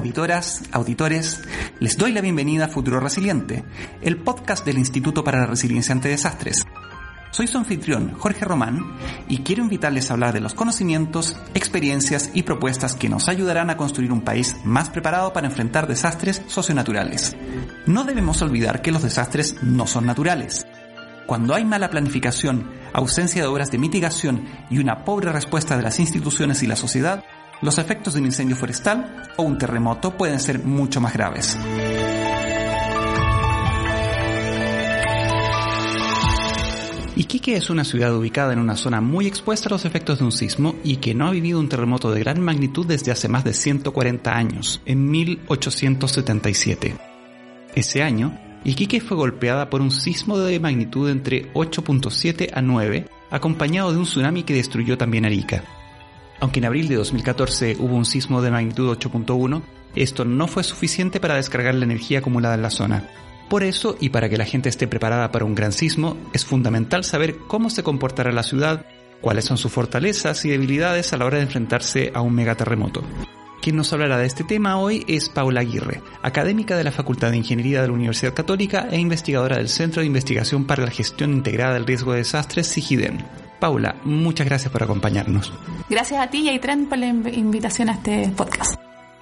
Auditoras, auditores, les doy la bienvenida a Futuro Resiliente, el podcast del Instituto para la Resiliencia ante Desastres. Soy su anfitrión, Jorge Román, y quiero invitarles a hablar de los conocimientos, experiencias y propuestas que nos ayudarán a construir un país más preparado para enfrentar desastres socionaturales. No debemos olvidar que los desastres no son naturales. Cuando hay mala planificación, ausencia de obras de mitigación y una pobre respuesta de las instituciones y la sociedad, los efectos de un incendio forestal o un terremoto pueden ser mucho más graves. Iquique es una ciudad ubicada en una zona muy expuesta a los efectos de un sismo y que no ha vivido un terremoto de gran magnitud desde hace más de 140 años, en 1877. Ese año, Iquique fue golpeada por un sismo de magnitud entre 8.7 a 9, acompañado de un tsunami que destruyó también Arica. Aunque en abril de 2014 hubo un sismo de magnitud 8.1, esto no fue suficiente para descargar la energía acumulada en la zona. Por eso, y para que la gente esté preparada para un gran sismo, es fundamental saber cómo se comportará la ciudad, cuáles son sus fortalezas y debilidades a la hora de enfrentarse a un megaterremoto. Quien nos hablará de este tema hoy es Paula Aguirre, académica de la Facultad de Ingeniería de la Universidad Católica e investigadora del Centro de Investigación para la Gestión Integrada del Riesgo de Desastres, SIGIDEM. Paula, muchas gracias por acompañarnos. Gracias a ti y a Itren por la invitación a este podcast.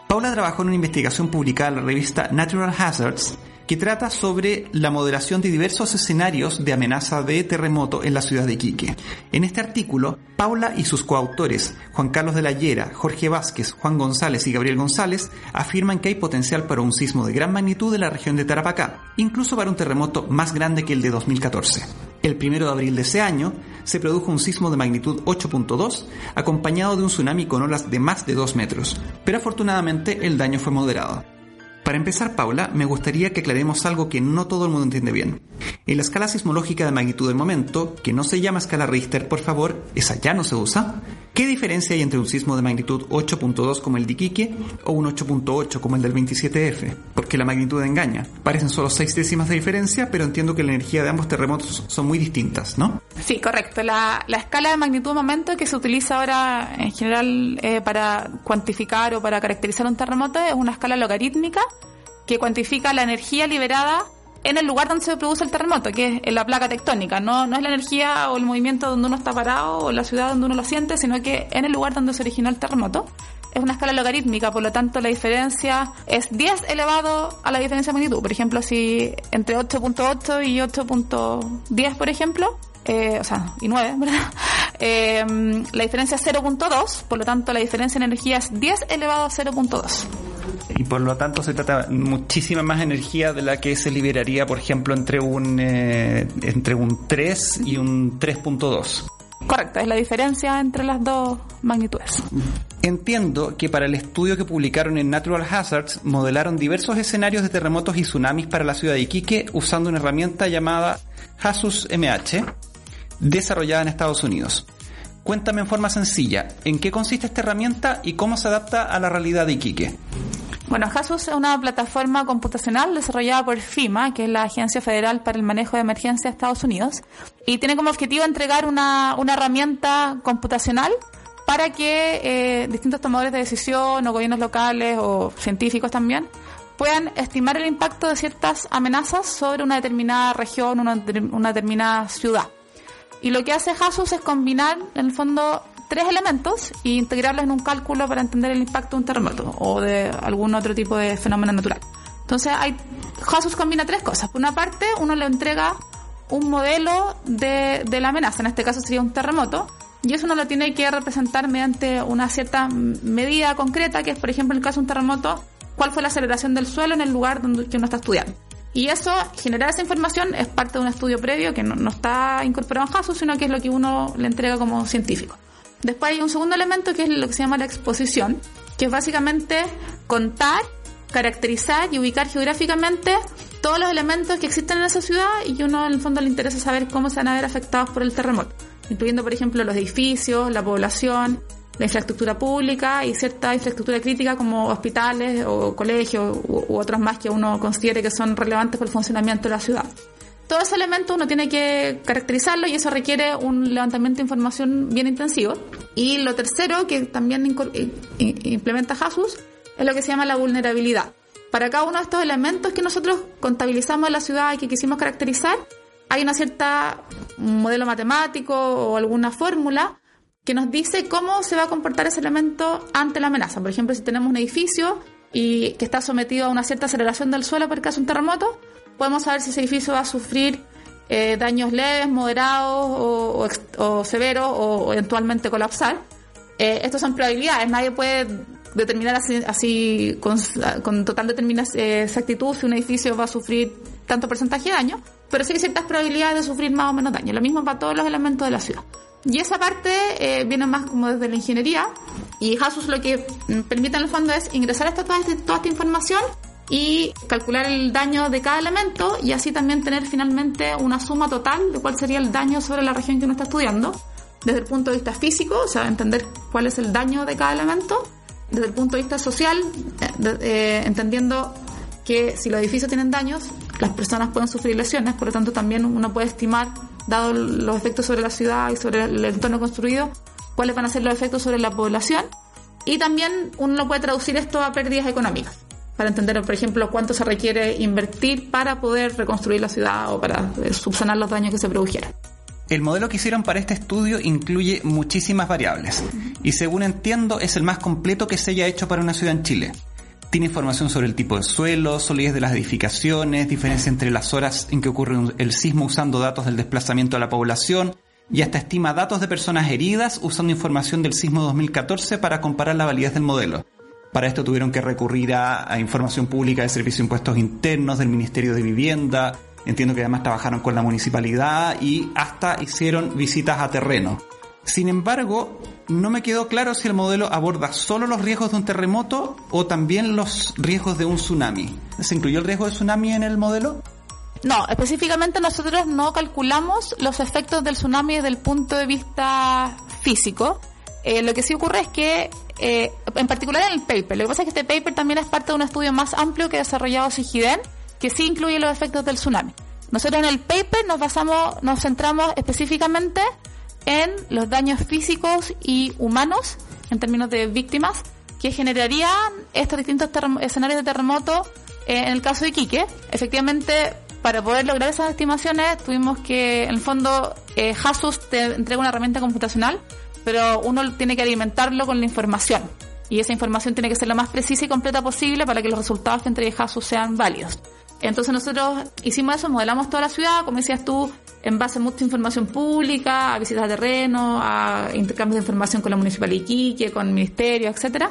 Paula trabajó en una investigación publicada en la revista Natural Hazards que trata sobre la moderación de diversos escenarios de amenaza de terremoto en la ciudad de Iquique. En este artículo, Paula y sus coautores, Juan Carlos de la Llera, Jorge Vázquez, Juan González y Gabriel González, afirman que hay potencial para un sismo de gran magnitud en la región de Tarapacá, incluso para un terremoto más grande que el de 2014. El 1 de abril de ese año se produjo un sismo de magnitud 8.2 acompañado de un tsunami con olas de más de 2 metros, pero afortunadamente el daño fue moderado. Para empezar, Paula, me gustaría que aclaremos algo que no todo el mundo entiende bien. En la escala sismológica de magnitud del momento, que no se llama escala Richter, por favor, esa ya no se usa. ¿Qué diferencia hay entre un sismo de magnitud 8.2 como el de Iquique o un 8.8 como el del 27F? Porque la magnitud engaña. Parecen solo 6 décimas de diferencia, pero entiendo que la energía de ambos terremotos son muy distintas, ¿no? Sí, correcto. La, escala de magnitud momento que se utiliza ahora en general eh, para cuantificar o para caracterizar un terremoto es una escala logarítmica que cuantifica la energía liberada en el lugar donde se produce el terremoto, que es en la placa tectónica. No, no es la energía o el movimiento donde uno está parado o la ciudad donde uno lo siente, sino que en el lugar donde se originó el terremoto. Es una escala logarítmica, por lo tanto la diferencia es 10 elevado a la diferencia de magnitud. Por ejemplo, si entre 8.8 y 8.10, por ejemplo, eh, o sea, y 9, ¿verdad? Eh, la diferencia es 0.2, por lo tanto la diferencia en energía es 10 elevado a 0.2 y por lo tanto se trata muchísima más energía de la que se liberaría, por ejemplo, entre un, eh, entre un 3 y un 3.2. Correcto, es la diferencia entre las dos magnitudes. Entiendo que para el estudio que publicaron en Natural Hazards modelaron diversos escenarios de terremotos y tsunamis para la ciudad de Iquique usando una herramienta llamada HASUS MH, desarrollada en Estados Unidos. Cuéntame en forma sencilla, ¿en qué consiste esta herramienta y cómo se adapta a la realidad de Iquique? Bueno, JASUS es una plataforma computacional desarrollada por FIMA, que es la Agencia Federal para el Manejo de Emergencia de Estados Unidos, y tiene como objetivo entregar una, herramienta computacional para que eh, distintos tomadores de decisión o gobiernos locales o científicos también puedan estimar el impacto de ciertas amenazas sobre una determinada región, una, una determinada ciudad. Y lo que hace JASUS es combinar, en el fondo, tres elementos e integrarlos en un cálculo para entender el impacto de un terremoto o de algún otro tipo de fenómeno natural. Entonces, hay, Hasus combina tres cosas. Por una parte, uno le entrega un modelo de, de la amenaza, en este caso sería un terremoto, y eso uno lo tiene que representar mediante una cierta medida concreta, que es, por ejemplo, en el caso de un terremoto, cuál fue la aceleración del suelo en el lugar donde uno está estudiando. Y eso, generar esa información es parte de un estudio previo que no, está incorporado en JASU, sino que es lo que uno le entrega como científico. Después hay un segundo elemento que es lo que se llama la exposición, que es básicamente contar, caracterizar y ubicar geográficamente todos los elementos que existen en esa ciudad y uno en el fondo le interesa saber cómo se van a ver afectados por el terremoto, incluyendo por ejemplo los edificios, la población, la infraestructura pública y cierta infraestructura crítica como hospitales o colegios u, u otros más que uno considere que son relevantes para el funcionamiento de la ciudad. Todos esos elementos uno tiene que caracterizarlo y eso requiere un levantamiento de información bien intensivo. Y lo tercero que también implementa JASUS es lo que se llama la vulnerabilidad. Para cada uno de estos elementos que nosotros contabilizamos en la ciudad y que quisimos caracterizar, hay una cierta modelo matemático o alguna fórmula que nos dice cómo se va a comportar ese elemento ante la amenaza. Por ejemplo, si tenemos un edificio y que está sometido a una cierta aceleración del suelo por caso de un terremoto, podemos saber si ese edificio va a sufrir eh, daños leves, moderados o, severos o, eventualmente colapsar. Eh, estas son probabilidades, nadie puede determinar así, con, total determinación, eh, exactitud si un edificio va a sufrir tanto porcentaje de daño, pero sí hay ciertas probabilidades de sufrir más o menos daño. Lo mismo para todos los elementos de la ciudad. Y esa parte eh, viene más como desde la ingeniería y Hasus lo que permite en el fondo es ingresar esta, toda, toda esta información y calcular el daño de cada elemento y así también tener finalmente una suma total de cuál sería el daño sobre la región que uno está estudiando. Desde el punto de vista físico, o sea, entender cuál es el daño de cada elemento, desde el punto de vista social, eh, eh, entendiendo que si los edificios tienen daños, las personas pueden sufrir lesiones, por lo tanto también uno puede estimar, dado los efectos sobre la ciudad y sobre el entorno construido, cuáles van a ser los efectos sobre la población. Y también uno puede traducir esto a pérdidas económicas para entender, por ejemplo, cuánto se requiere invertir para poder reconstruir la ciudad o para eh, subsanar los daños que se produjeran. El modelo que hicieron para este estudio incluye muchísimas variables y según entiendo es el más completo que se haya hecho para una ciudad en Chile. Tiene información sobre el tipo de suelo, solidez de las edificaciones, diferencia entre las horas en que ocurre el sismo usando datos del desplazamiento de la población y hasta estima datos de personas heridas usando información del sismo 2014 para comparar la validez del modelo. Para esto tuvieron que recurrir a, información pública del Servicio de Impuestos Internos, del Ministerio de Vivienda, entiendo que además trabajaron con la municipalidad y hasta hicieron visitas a terreno. Sin embargo, no me quedó claro si el modelo aborda solo los riesgos de un terremoto o también los riesgos de un tsunami. ¿Se incluyó el riesgo de tsunami en el modelo? No, específicamente nosotros no calculamos los efectos del tsunami desde el punto de vista físico. Eh, lo que sí ocurre es que eh, en particular en el paper. Lo que pasa es que este paper también es parte de un estudio más amplio que ha desarrollado Sigiden, que sí incluye los efectos del tsunami. Nosotros en el paper nos basamos, nos centramos específicamente en los daños físicos y humanos, en términos de víctimas, que generarían estos distintos escenarios de terremoto eh, en el caso de Iquique. Efectivamente, para poder lograr esas estimaciones, tuvimos que, en el fondo, eh, te entrega una herramienta computacional pero uno tiene que alimentarlo con la información. Y esa información tiene que ser lo más precisa y completa posible para que los resultados que entregue JASU sean válidos. Entonces nosotros hicimos eso, modelamos toda la ciudad, como decías tú, en base a mucha información pública, a visitas de terreno, a intercambios de información con la Municipalidad de Iquique, con el Ministerio, etcétera,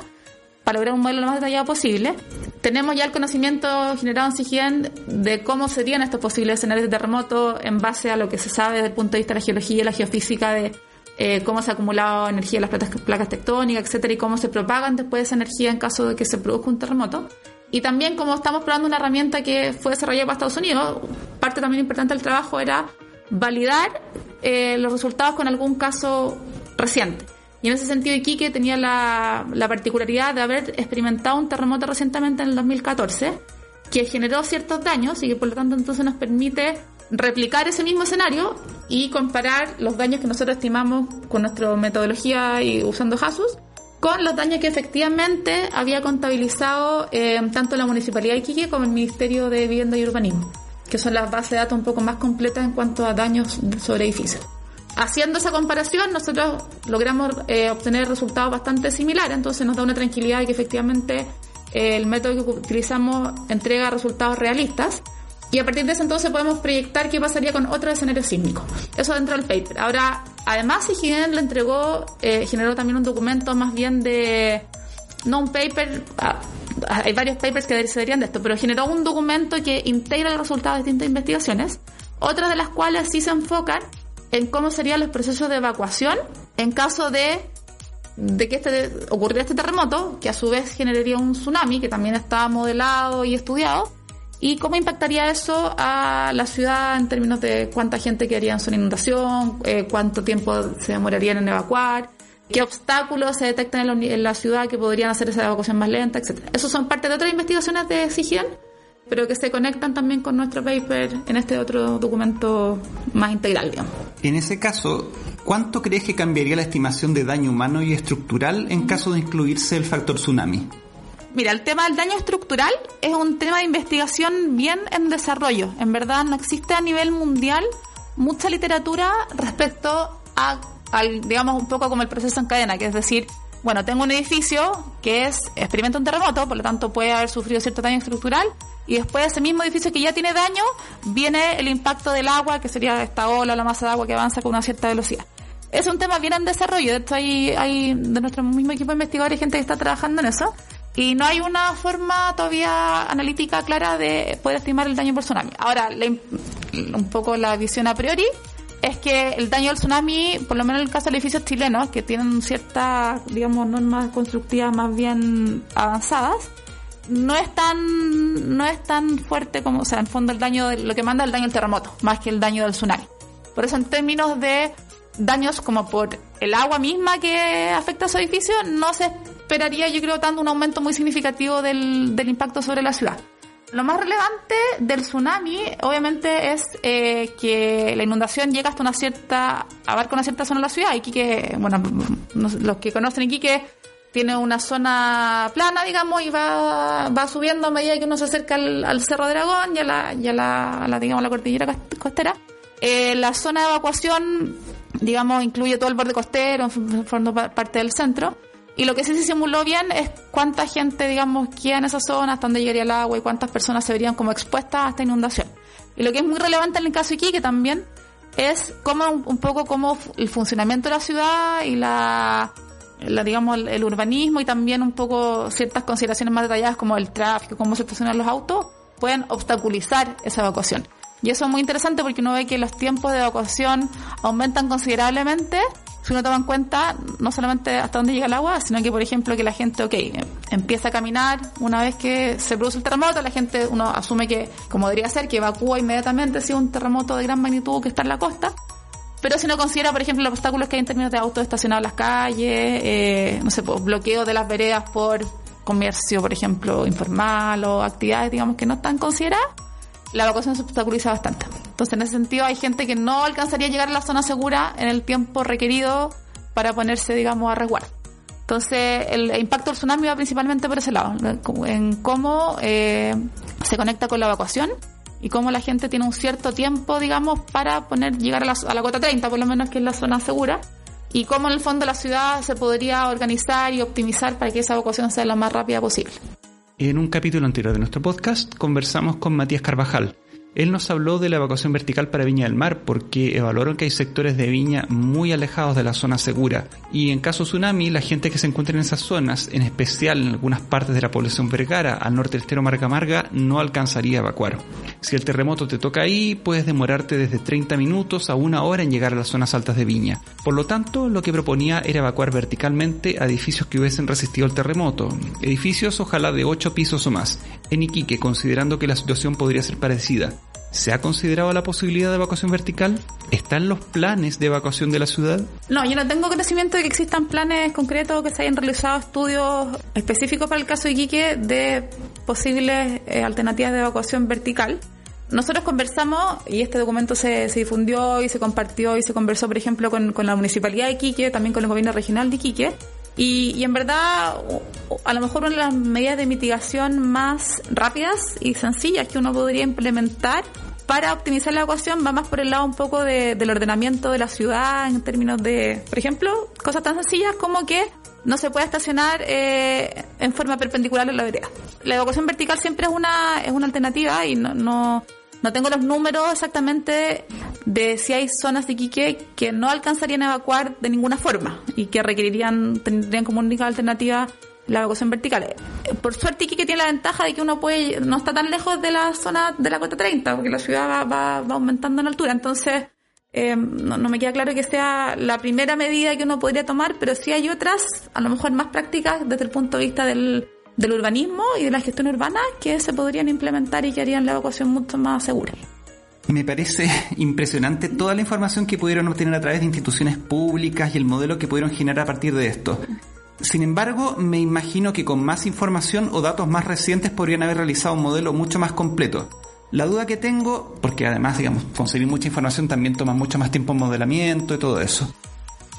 para lograr un modelo lo más detallado posible. Tenemos ya el conocimiento generado en CIGIEN de cómo serían estos posibles escenarios de terremoto en base a lo que se sabe desde el punto de vista de la geología y la geofísica de eh, cómo se ha acumulado energía en las placas, placas tectónicas, etcétera, y cómo se propagan después esa energía en caso de que se produzca un terremoto. Y también como estamos probando una herramienta que fue desarrollada para Estados Unidos, parte también importante del trabajo era validar eh, los resultados con algún caso reciente. Y en ese sentido Iquique tenía la, la particularidad de haber experimentado un terremoto recientemente en el 2014 que generó ciertos daños y que por lo tanto entonces nos permite replicar ese mismo escenario y comparar los daños que nosotros estimamos con nuestra metodología y usando JASUS con los daños que efectivamente había contabilizado eh, tanto la Municipalidad de Iquique como el Ministerio de Vivienda y Urbanismo, que son las bases de datos un poco más completas en cuanto a daños sobre edificios. Haciendo esa comparación, nosotros logramos eh, obtener resultados bastante similares, entonces nos da una tranquilidad de que efectivamente el método que utilizamos entrega resultados realistas y a partir de ese entonces podemos proyectar qué pasaría con otro escenario sísmico. Eso dentro del paper. Ahora, además, IGN le entregó, eh, generó también un documento más bien de, no un paper, ah, hay varios papers que se de esto, pero generó un documento que integra los resultados de distintas investigaciones, otras de las cuales sí se enfocan en cómo serían los procesos de evacuación en caso de, de que este, ocurriera este terremoto, que a su vez generaría un tsunami, que también está modelado y estudiado, y cómo impactaría eso a la ciudad en términos de cuánta gente quedaría en de inundación, eh, cuánto tiempo se demorarían en evacuar, qué obstáculos se detectan en la, ciudad que podrían hacer esa evacuación más lenta, etc. Eso son parte de otras investigaciones de SIGIAN, pero que se conectan también con nuestro paper en este otro documento más integral, digamos. En ese caso, ¿cuánto crees que cambiaría la estimación de daño humano y estructural en caso de incluirse el factor tsunami? Mira, el tema del daño estructural es un tema de investigación bien en desarrollo. En verdad no existe a nivel mundial mucha literatura respecto a al, digamos, un poco como el proceso en cadena, que es decir, bueno, tengo un edificio que es experimenta un terremoto, por lo tanto puede haber sufrido cierto daño estructural, y después de ese mismo edificio que ya tiene daño, viene el impacto del agua, que sería esta ola, la masa de agua que avanza con una cierta velocidad. Es un tema bien en desarrollo, de hecho hay, hay de nuestro mismo equipo de investigadores gente que está trabajando en eso, y no hay una forma todavía analítica clara de poder estimar el daño por tsunami. Ahora, un poco la visión a priori es que el daño del tsunami, por lo menos en el caso de edificios chilenos, que tienen ciertas, digamos, normas constructivas más bien avanzadas, no es tan, no es tan fuerte como, o sea, en fondo el daño, lo que manda el daño del terremoto, más que el daño del tsunami. Por eso en términos de daños como por el agua misma que afecta a su edificio, no se esperaría, yo creo, tanto un aumento muy significativo del, del impacto sobre la ciudad. Lo más relevante del tsunami, obviamente, es eh, que la inundación llega hasta una cierta, abarca una cierta zona de la ciudad. Iquique, bueno, los que conocen Iquique, tiene una zona plana, digamos, y va, va subiendo a medida que uno se acerca al, Cerro de Aragón y a la, y a la, digamos, la cordillera costera. Eh, la zona de evacuación, digamos, incluye todo el borde costero, forma parte del centro. Y lo que sí se simuló bien es cuánta gente, digamos, queda en esa zona, hasta dónde llegaría el agua y cuántas personas se verían como expuestas a esta inundación. Y lo que es muy relevante en el caso de Iquique también es cómo un poco cómo el funcionamiento de la ciudad y la, la digamos el, urbanismo y también un poco ciertas consideraciones más detalladas como el tráfico, cómo se estacionan los autos, pueden obstaculizar esa evacuación. Y eso es muy interesante porque uno ve que los tiempos de evacuación aumentan considerablemente si uno toma en cuenta no solamente hasta dónde llega el agua, sino que, por ejemplo, que la gente, ok, empieza a caminar una vez que se produce el terremoto, la gente, uno asume que, como debería ser, que evacúa inmediatamente si es un terremoto de gran magnitud que está en la costa. Pero si uno considera, por ejemplo, los obstáculos que hay en términos de autos estacionados en las calles, eh, no sé, pues, bloqueo de las veredas por comercio, por ejemplo, informal o actividades, digamos, que no están consideradas, la evacuación se obstaculiza bastante. Entonces, en ese sentido, hay gente que no alcanzaría a llegar a la zona segura en el tiempo requerido para ponerse, digamos, a resguardo. Entonces, el impacto del tsunami va principalmente por ese lado, en cómo eh, se conecta con la evacuación y cómo la gente tiene un cierto tiempo, digamos, para poner llegar a la, a la cota 30, por lo menos que es la zona segura, y cómo en el fondo la ciudad se podría organizar y optimizar para que esa evacuación sea la más rápida posible. En un capítulo anterior de nuestro podcast conversamos con Matías Carvajal, él nos habló de la evacuación vertical para Viña del Mar porque evaluaron que hay sectores de Viña muy alejados de la zona segura y en caso tsunami la gente que se encuentra en esas zonas, en especial en algunas partes de la población Vergara al norte del estero Marca Marga, no alcanzaría a evacuar. Si el terremoto te toca ahí, puedes demorarte desde 30 minutos a una hora en llegar a las zonas altas de Viña. Por lo tanto, lo que proponía era evacuar verticalmente a edificios que hubiesen resistido el terremoto, edificios ojalá de 8 pisos o más, en Iquique, considerando que la situación podría ser parecida. ¿Se ha considerado la posibilidad de evacuación vertical? ¿Están los planes de evacuación de la ciudad? No, yo no tengo conocimiento de que existan planes concretos que se hayan realizado estudios específicos para el caso de Iquique de posibles eh, alternativas de evacuación vertical. Nosotros conversamos, y este documento se, difundió y se compartió y se conversó, por ejemplo, con, con, la Municipalidad de Iquique, también con el Gobierno Regional de Iquique, y, y, en verdad, a lo mejor una de las medidas de mitigación más rápidas y sencillas que uno podría implementar para optimizar la ecuación va más por el lado un poco de, del ordenamiento de la ciudad en términos de, por ejemplo, cosas tan sencillas como que no se puede estacionar eh, en forma perpendicular en la vereda. La evacuación vertical siempre es una, es una alternativa y no, no, no tengo los números exactamente de si hay zonas de Iquique que no alcanzarían a evacuar de ninguna forma y que requerirían, tendrían como única alternativa la evacuación vertical. Eh, Por suerte Iquique tiene la ventaja de que uno puede, no está tan lejos de la zona de la cota 30, porque la ciudad va, va, va aumentando en altura. Entonces, eh, no, no me queda claro que sea la primera medida que uno podría tomar, pero sí hay otras, a lo mejor más prácticas desde el punto de vista del, del urbanismo y de la gestión urbana que se podrían implementar y que harían la evacuación mucho más segura. Me parece impresionante toda la información que pudieron obtener a través de instituciones públicas y el modelo que pudieron generar a partir de esto. Sin embargo, me imagino que con más información o datos más recientes podrían haber realizado un modelo mucho más completo. La duda que tengo, porque además, digamos, conseguir mucha información también toma mucho más tiempo en modelamiento y todo eso.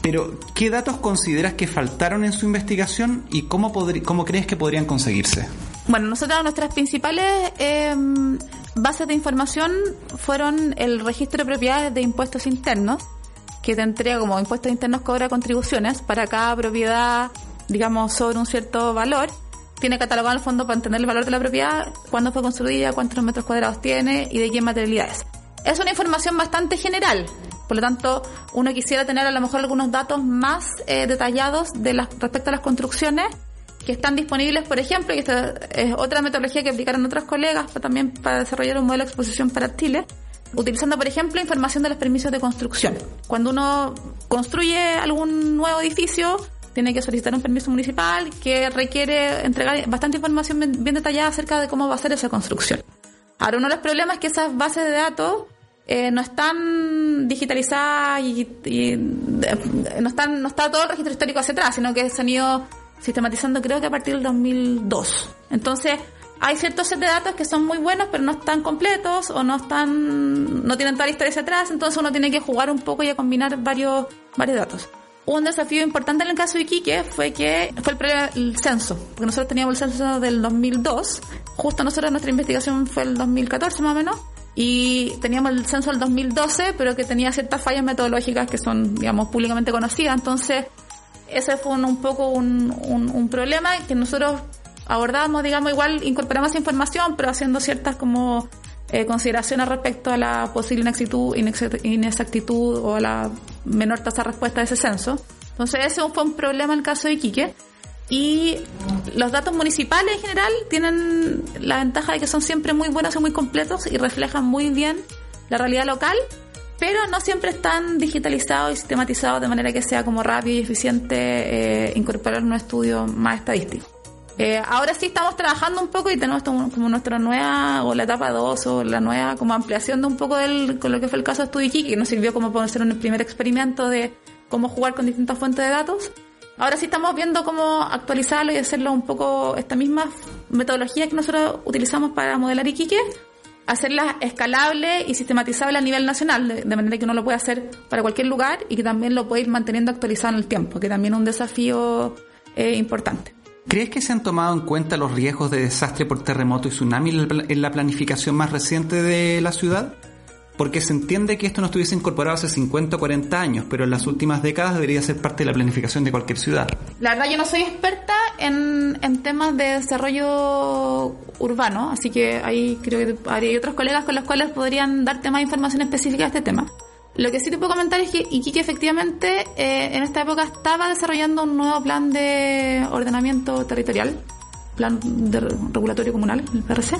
Pero, ¿qué datos consideras que faltaron en su investigación y cómo, cómo crees que podrían conseguirse? Bueno, nosotros nuestras principales eh, bases de información fueron el registro de propiedades de impuestos internos, que te entrega como impuestos internos cobra contribuciones para cada propiedad, digamos, sobre un cierto valor. Tiene catalogado el fondo para entender el valor de la propiedad, cuándo fue construida, cuántos metros cuadrados tiene y de qué materialidad es. Es una información bastante general, por lo tanto, uno quisiera tener a lo mejor algunos datos más eh, detallados de las, respecto a las construcciones que están disponibles, por ejemplo, y esta es otra metodología que aplicaron otros colegas para, también para desarrollar un modelo de exposición para Chile, utilizando, por ejemplo, información de los permisos de construcción. Cuando uno construye algún nuevo edificio, tiene que solicitar un permiso municipal que requiere entregar bastante información bien, bien detallada acerca de cómo va a ser esa construcción. Ahora, uno de los problemas es que esas bases de datos eh, no están digitalizadas y, y, eh, no están no está todo el registro histórico hacia atrás, sino que se han ido sistematizando creo que a partir del 2002. Entonces, hay ciertos set de datos que son muy buenos, pero no están completos o no están no tienen toda la historia hacia atrás, entonces uno tiene que jugar un poco y a combinar varios varios datos. Un desafío importante en el caso de Iquique fue que fue el, el censo, porque nosotros teníamos el censo del 2002, justo nosotros nuestra investigación fue el 2014 más o menos, y teníamos el censo del 2012, pero que tenía ciertas fallas metodológicas que son, digamos, públicamente conocidas, entonces ese fue un, un poco un, un, problema que nosotros abordamos, digamos, igual incorporamos información, pero haciendo ciertas como eh, consideraciones respecto a la posible inexactitud, inexa- inexactitud o a la menor tasa de respuesta de ese censo. Entonces ese fue un problema en el caso de Iquique. Y los datos municipales en general tienen la ventaja de que son siempre muy buenos y muy completos y reflejan muy bien la realidad local, pero no siempre están digitalizados y sistematizados de manera que sea como rápido y eficiente eh, incorporar un estudio más estadístico. Eh, ahora sí estamos trabajando un poco y tenemos como, nuestra nueva, o la etapa 2, o la nueva como ampliación de un poco del, con lo que fue el caso de Iquique, que nos sirvió como para hacer un primer experimento de cómo jugar con distintas fuentes de datos. Ahora sí estamos viendo cómo actualizarlo y hacerlo un poco, esta misma metodología que nosotros utilizamos para modelar Iquique, hacerla escalable y sistematizable a nivel nacional, de, manera que uno lo puede hacer para cualquier lugar y que también lo puede ir manteniendo actualizado en el tiempo, que también es un desafío eh, importante. ¿Crees que se han tomado en cuenta los riesgos de desastre por terremoto y tsunami en la planificación más reciente de la ciudad? Porque se entiende que esto no estuviese incorporado hace 50 o 40 años, pero en las últimas décadas debería ser parte de la planificación de cualquier ciudad. La verdad yo no soy experta en, en temas de desarrollo urbano, así que ahí creo que hay otros colegas con los cuales podrían darte más información específica de este tema. Lo que sí te puedo comentar es que Iquique efectivamente eh, en esta época estaba desarrollando un nuevo plan de ordenamiento territorial, plan de re- regulatorio comunal, el PRC.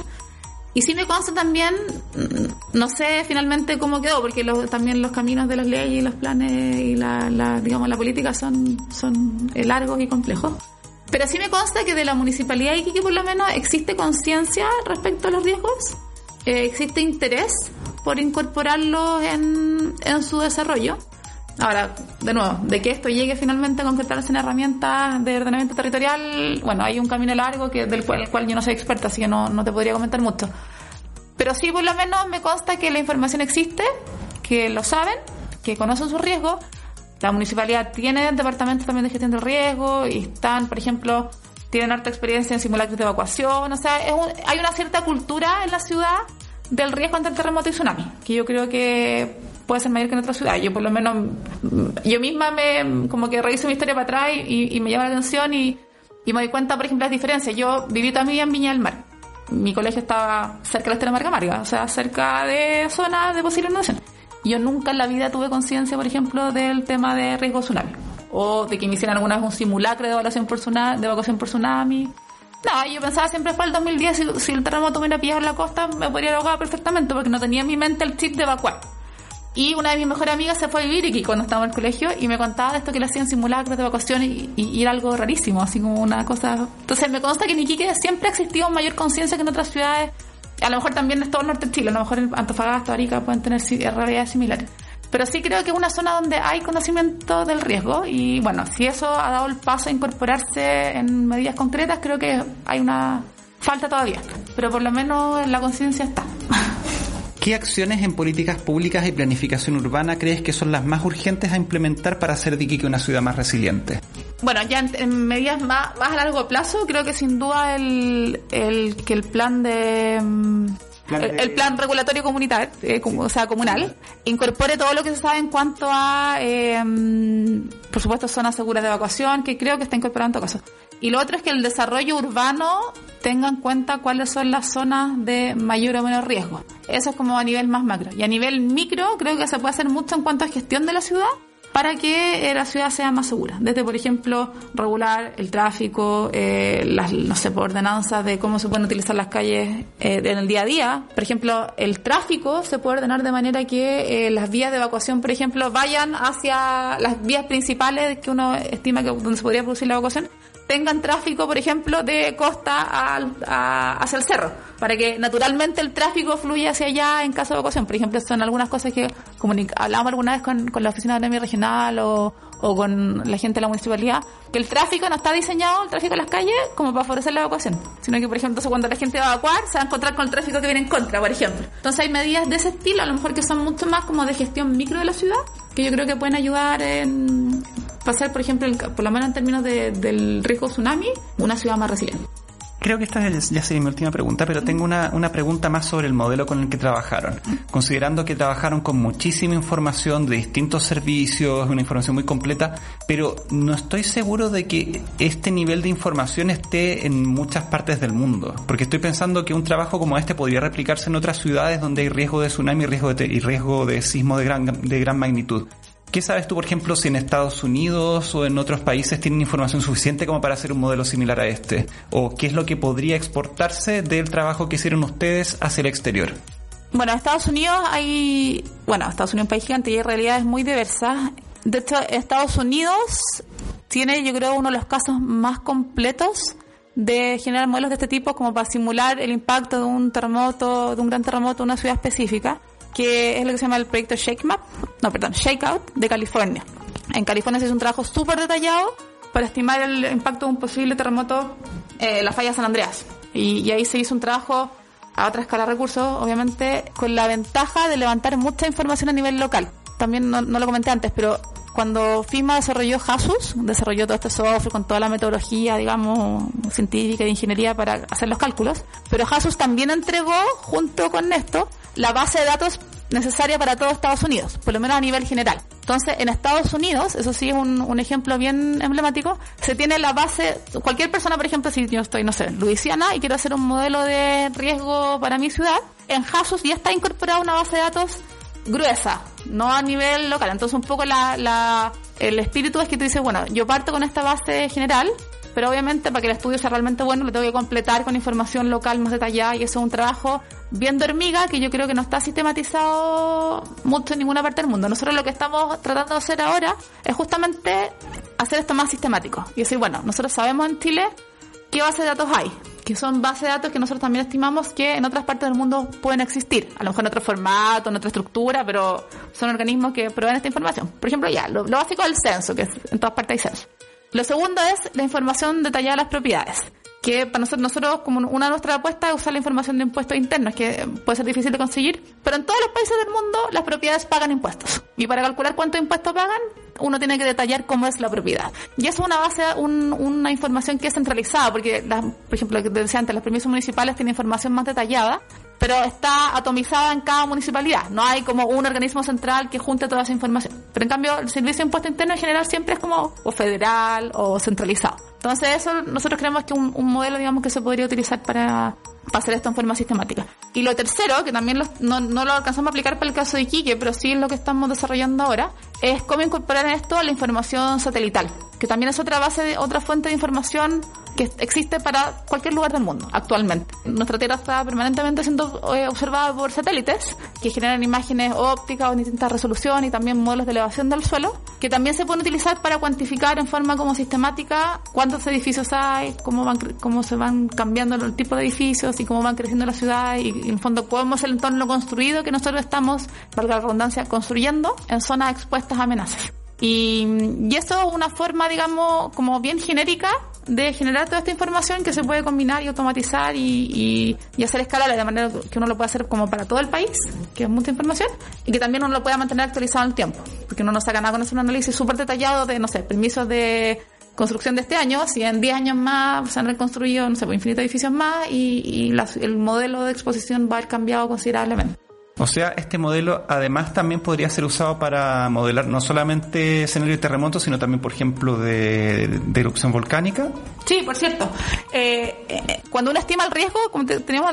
Y sí me consta también, mm, no sé finalmente cómo quedó, porque los- también los caminos de las leyes y los planes y la, digamos, la política son, son eh, largos y complejos. Pero sí me consta que de la municipalidad de Iquique por lo menos existe conciencia respecto a los riesgos, eh, existe interés por incorporarlos en, en su desarrollo. Ahora, de nuevo, de que esto llegue finalmente a concretarse en herramientas de ordenamiento territorial, bueno, hay un camino largo que del cual, el cual yo no soy experta, así que no, no te podría comentar mucho. Pero sí, por lo menos me consta que la información existe, que lo saben, que conocen sus riesgos. La municipalidad tiene departamentos también de gestión del riesgo y están, por ejemplo, tienen harta experiencia en simulacros de evacuación. O sea, es un- hay una cierta cultura en la ciudad del riesgo ante el terremoto y tsunami, que yo creo que puede ser mayor que en otras ciudades. Yo por lo menos, yo misma me, como que reviso mi historia para atrás y, me llama la atención y, me doy cuenta, por ejemplo, las diferencias. Yo viví toda en Viña del Mar. Mi colegio estaba cerca de la Estela Marga Marga, o sea, cerca de zonas de posible inundación. Yo nunca en la vida tuve conciencia, por ejemplo, del tema de riesgo tsunami. o de que me hicieran alguna vez un simulacro de evaluación por tsunami, de evacuación por tsunami. No, yo pensaba siempre para el 2010, si, si el terremoto me hubiera pillado en la costa, me podría ahogar perfectamente, porque no tenía en mi mente el chip de evacuar. Y una de mis mejores amigas se fue a vivir aquí cuando estaba en el colegio y me contaba de esto que le hacían simulacros de evacuación y, y, era algo rarísimo, así como una cosa... Entonces me consta que en Iquique siempre ha existido mayor conciencia que en otras ciudades. A lo mejor también en todo el norte de Chile, a lo mejor en Antofagasta, Arica pueden tener realidades similares. Pero sí creo que es una zona donde hay conocimiento del riesgo y bueno, si eso ha dado el paso a incorporarse en medidas concretas, creo que hay una falta todavía, pero por lo menos la conciencia está. ¿Qué acciones en políticas públicas y planificación urbana crees que son las más urgentes a implementar para hacer de Iquique una ciudad más resiliente? Bueno, ya en, medidas más, más, a largo plazo, creo que sin duda el, el que el plan de mm, el, plan regulatorio comunitario, eh, o sea, comunal, incorpore todo lo que se sabe en cuanto a, eh, por supuesto, zonas seguras de evacuación, que creo que está incorporando todo eso. Y lo otro es que el desarrollo urbano tenga en cuenta cuáles son las zonas de mayor o menor riesgo. Eso es como a nivel más macro. Y a nivel micro, creo que se puede hacer mucho en cuanto a gestión de la ciudad para que eh, la ciudad sea más segura. Desde, por ejemplo, regular el tráfico, eh, las, no sé, ordenanzas de cómo se pueden utilizar las calles eh, en el día a día. Por ejemplo, el tráfico se puede ordenar de manera que eh, las vías de evacuación, por ejemplo, vayan hacia las vías principales que uno estima que donde se podría producir la evacuación tengan tráfico, por ejemplo, de costa hacia el cerro, para que naturalmente el tráfico fluya hacia allá en caso de evacuación. Por ejemplo, son algunas cosas que hablamos alguna vez con, la oficina de regional o, con la gente de la municipalidad, que el tráfico no está diseñado, el tráfico en las calles, como para favorecer la evacuación, sino que, por ejemplo, cuando la gente va a evacuar, se va a encontrar con el tráfico que viene en contra, por ejemplo. Entonces hay medidas de ese estilo, a lo mejor que son mucho más como de gestión micro de la ciudad, que yo creo que pueden ayudar en pasar, por ejemplo, por lo menos en términos de, del riesgo tsunami, una ciudad más resiliente. Creo que esta ya sería mi última pregunta, pero tengo una, una pregunta más sobre el modelo con el que trabajaron. Considerando que trabajaron con muchísima información de distintos servicios, una información muy completa, pero no estoy seguro de que este nivel de información esté en muchas partes del mundo. Porque estoy pensando que un trabajo como este podría replicarse en otras ciudades donde hay riesgo de tsunami riesgo de, y riesgo de sismo de gran, de gran magnitud. ¿Qué sabes tú, por ejemplo, si en Estados Unidos o en otros países tienen información suficiente como para hacer un modelo similar a este? ¿O qué es lo que podría exportarse del trabajo que hicieron ustedes hacia el exterior? Bueno, Estados Unidos hay, bueno, Estados Unidos es un país gigante y hay realidades muy diversas. De hecho, Estados Unidos tiene, yo creo, uno de los casos más completos de generar modelos de este tipo como para simular el impacto de un terremoto, de un gran terremoto en una ciudad específica que es lo que se llama el proyecto Shake Map, no, perdón, Shakeout de California. En California se hizo un trabajo súper detallado para estimar el impacto de un posible terremoto en la falla San Andreas. Y, ahí se hizo un trabajo a otra escala de recursos, obviamente, con la ventaja de levantar mucha información a nivel local. También no, no lo comenté antes, pero cuando FIMA desarrolló JASUS, desarrolló todo este software con toda la metodología, digamos, científica de ingeniería para hacer los cálculos, pero JASUS también entregó, junto con esto, la base de datos necesaria para todo Estados Unidos, por lo menos a nivel general. Entonces, en Estados Unidos, eso sí es un, ejemplo bien emblemático, se tiene la base, cualquier persona, por ejemplo, si yo estoy, no sé, en Luisiana y quiero hacer un modelo de riesgo para mi ciudad, en JASUS ya está incorporada una base de datos gruesa, no a nivel local. Entonces, un poco la, el espíritu es que tú dices, bueno, yo parto con esta base general, pero obviamente para que el estudio sea realmente bueno lo tengo que completar con información local más detallada y eso es un trabajo bien de hormiga que yo creo que no está sistematizado mucho en ninguna parte del mundo. Nosotros lo que estamos tratando de hacer ahora es justamente hacer esto más sistemático y decir, bueno, nosotros sabemos en Chile qué base de datos hay, que son bases de datos que nosotros también estimamos que en otras partes del mundo pueden existir, a lo mejor en otro formato, en otra estructura, pero son organismos que proveen esta información. Por ejemplo, ya, lo, básico es el censo, que en todas partes hay censo. Lo segundo es la información detallada de las propiedades que para nosotros, nosotros como una de nuestras apuestas es usar la información de impuestos internos, que puede ser difícil de conseguir, pero en todos los países del mundo las propiedades pagan impuestos. Y para calcular cuántos impuestos pagan, uno tiene que detallar cómo es la propiedad. Y eso es una base, una información que es centralizada, porque, por ejemplo, lo que decía antes, los permisos municipales tienen información más detallada, pero está atomizada en cada municipalidad. No hay como un organismo central que junte toda esa información. Pero en cambio, el servicio de impuesto interno en general siempre es como o federal o centralizado. Entonces eso nosotros creemos que un, un modelo, digamos, que se podría utilizar para hacer esto en forma sistemática. Y lo tercero, que también no, no, lo alcanzamos a aplicar para el caso de Iquique, pero sí es lo que estamos desarrollando ahora, es cómo incorporar en esto la información satelital, que también es otra base, de, otra fuente de información que existe para cualquier lugar del mundo actualmente. Nuestra Tierra está permanentemente siendo eh, observada por satélites que generan imágenes ópticas o en distintas resoluciones y también modelos de elevación del suelo, que también se pueden utilizar para cuantificar en forma como sistemática cuántos edificios hay, cómo, van, cómo se van cambiando el tipo de edificios y cómo van creciendo la ciudad y, en fondo cómo es el entorno construido que nosotros estamos, valga la redundancia, construyendo en zonas expuestas a amenazas. Y, y esto es una forma, digamos, como bien genérica de generar toda esta información que se puede combinar y automatizar y, y, hacer escalable de manera que uno lo pueda hacer como para todo el país, que es mucha información, y que también uno lo pueda mantener actualizado en el tiempo, porque uno no saca nada con hacer un análisis súper detallado de, no sé, permisos de construcción de este año, si en 10 años más se han reconstruido, no sé, pues, infinitos edificios más y, y el modelo de exposición va a haber cambiado considerablemente. O sea, este modelo además también podría ser usado para modelar no solamente escenarios de terremotos, sino también, por ejemplo, de, erupción volcánica. Sí, por cierto. Eh, eh, cuando uno estima el riesgo, como tenemos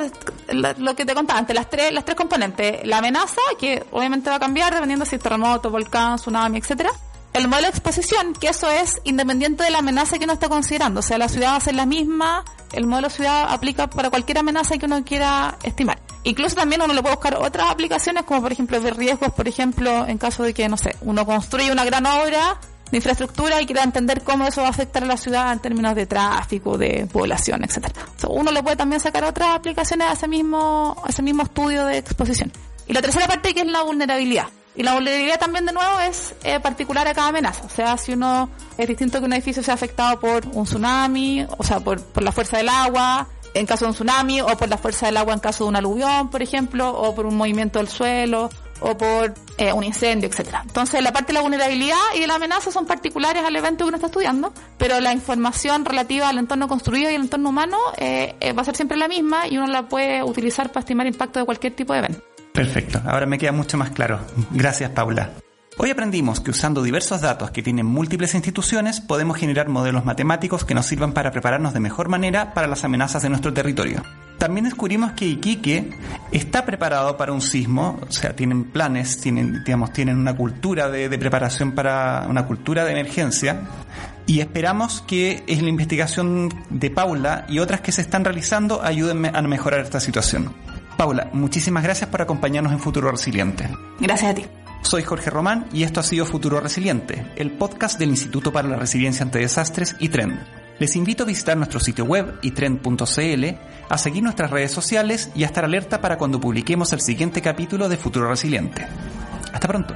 lo que te contaba antes, las tres, las tres componentes. La amenaza, que obviamente va a cambiar dependiendo si es terremoto, volcán, tsunami, etcétera el modelo de exposición, que eso es independiente de la amenaza que uno está considerando. O sea, la ciudad va a ser la misma, el modelo ciudad aplica para cualquier amenaza que uno quiera estimar. Incluso también uno le puede buscar otras aplicaciones, como por ejemplo de riesgos, por ejemplo, en caso de que, no sé, uno construye una gran obra de infraestructura y quiera entender cómo eso va a afectar a la ciudad en términos de tráfico, de población, etcétera. uno le puede también sacar otras aplicaciones a ese mismo, a ese mismo estudio de exposición. Y la tercera parte que es la vulnerabilidad. Y la vulnerabilidad también de nuevo es eh, particular a cada amenaza. O sea, si uno es distinto que un edificio sea afectado por un tsunami, o sea, por la fuerza del agua, en caso de un tsunami, o por la fuerza del agua en caso de un aluvión, por ejemplo, o por un movimiento del suelo, o por eh, un incendio, etcétera. Entonces, la parte de la vulnerabilidad y de la amenaza son particulares al evento que uno está estudiando, pero la información relativa al entorno construido y al entorno humano eh, va a ser siempre la misma y uno la puede utilizar para estimar impacto de cualquier tipo de evento. Perfecto, ahora me queda mucho más claro. Gracias, Paula. Hoy aprendimos que usando diversos datos que tienen múltiples instituciones podemos generar modelos matemáticos que nos sirvan para prepararnos de mejor manera para las amenazas de nuestro territorio. También descubrimos que Iquique está preparado para un sismo, o sea, tienen planes, tienen, digamos, tienen una cultura de, preparación para una cultura de emergencia y esperamos que en la investigación de Paula y otras que se están realizando ayuden a mejorar esta situación. Paula, muchísimas gracias por acompañarnos en Futuro Resiliente. Gracias a ti. Soy Jorge Román y esto ha sido Futuro Resiliente, el podcast del Instituto para la Resiliencia ante Desastres y Trend. Les invito a visitar nuestro sitio web y trend.cl, a seguir nuestras redes sociales y a estar alerta para cuando publiquemos el siguiente capítulo de Futuro Resiliente. Hasta pronto.